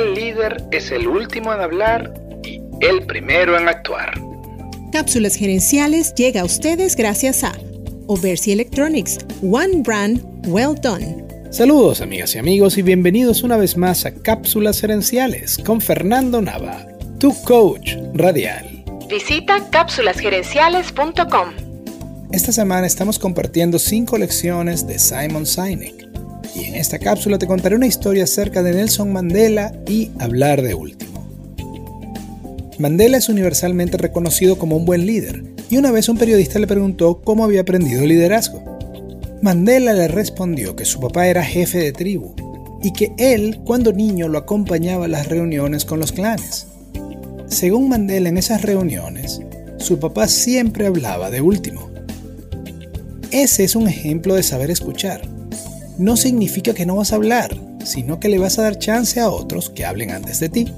líder es el último en hablar y el primero en actuar. Cápsulas gerenciales llega a ustedes gracias a Oversea Electronics, One Brand, Well Done. Saludos amigas y amigos y bienvenidos una vez más a Cápsulas Gerenciales con Fernando Nava, tu coach radial. Visita cápsulasgerenciales.com. Esta semana estamos compartiendo 5 lecciones de Simon Sinek y en esta cápsula te contaré una historia acerca de Nelson Mandela y hablar de último. Mandela es universalmente reconocido como un buen líder y una vez un periodista le preguntó cómo había aprendido liderazgo. Mandela le respondió que su papá era jefe de tribu y que él, cuando niño, lo acompañaba a las reuniones con los clanes. Según Mandela en esas reuniones, su papá siempre hablaba de último. Ese es un ejemplo de saber escuchar. No significa que no vas a hablar, sino que le vas a dar chance a otros que hablen antes de ti.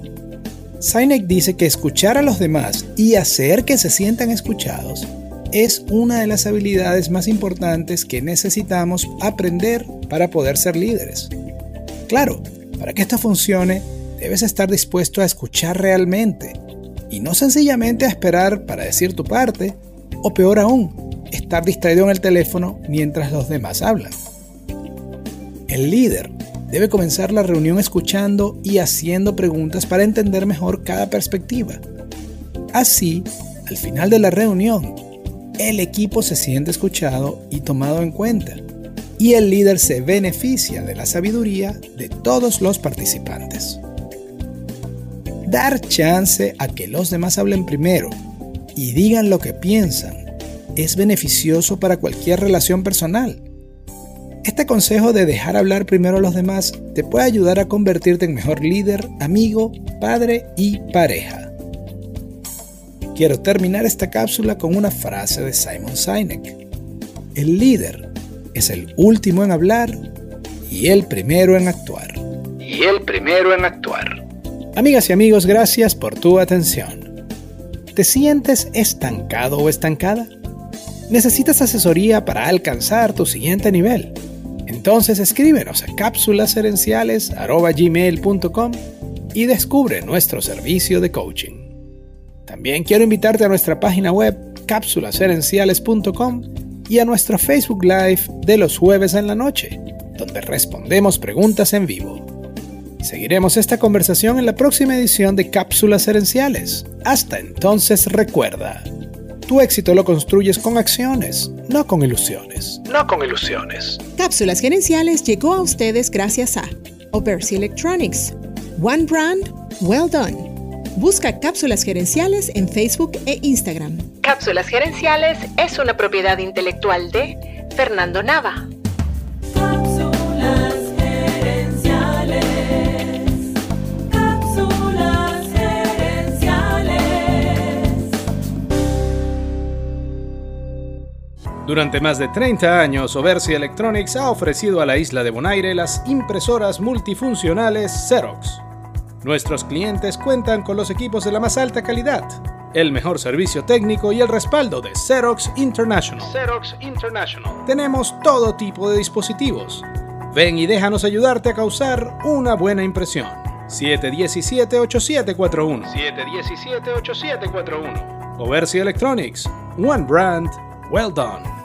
Sinek dice que escuchar a los demás y hacer que se sientan escuchados es una de las habilidades más importantes que necesitamos aprender para poder ser líderes. Claro, para que esto funcione, debes estar dispuesto a escuchar realmente y no sencillamente a esperar para decir tu parte, o peor aún, estar distraído en el teléfono mientras los demás hablan. El líder debe comenzar la reunión escuchando y haciendo preguntas para entender mejor cada perspectiva. Así, al final de la reunión, el equipo se siente escuchado y tomado en cuenta, y el líder se beneficia de la sabiduría de todos los participantes. Dar chance a que los demás hablen primero y digan lo que piensan es beneficioso para cualquier relación personal este consejo de dejar hablar primero a los demás te puede ayudar a convertirte en mejor líder, amigo, padre y pareja. Quiero terminar esta cápsula con una frase de Simon Sinek. El líder es el último en hablar y el primero en actuar. Y el primero en actuar. Amigas y amigos, gracias por tu atención. ¿Te sientes estancado o estancada? ¿Necesitas asesoría para alcanzar tu siguiente nivel? Entonces escríbenos a cápsulasherenciales.com y descubre nuestro servicio de coaching. También quiero invitarte a nuestra página web cápsulasherenciales.com y a nuestro Facebook Live de los jueves en la noche, donde respondemos preguntas en vivo. Seguiremos esta conversación en la próxima edición de Cápsulas Herenciales. Hasta entonces recuerda, tu éxito lo construyes con acciones, no con ilusiones. No con ilusiones. Cápsulas gerenciales llegó a ustedes gracias a Oversea Electronics. One Brand, Well Done. Busca Cápsulas Gerenciales en Facebook e Instagram. Cápsulas Gerenciales es una propiedad intelectual de Fernando Nava. Durante más de 30 años, Oversea Electronics ha ofrecido a la isla de Bonaire las impresoras multifuncionales Xerox. Nuestros clientes cuentan con los equipos de la más alta calidad, el mejor servicio técnico y el respaldo de Xerox International. Xerox International. Tenemos todo tipo de dispositivos. Ven y déjanos ayudarte a causar una buena impresión. 717-8741. 717-8741. Oversea Electronics. One brand. Well done.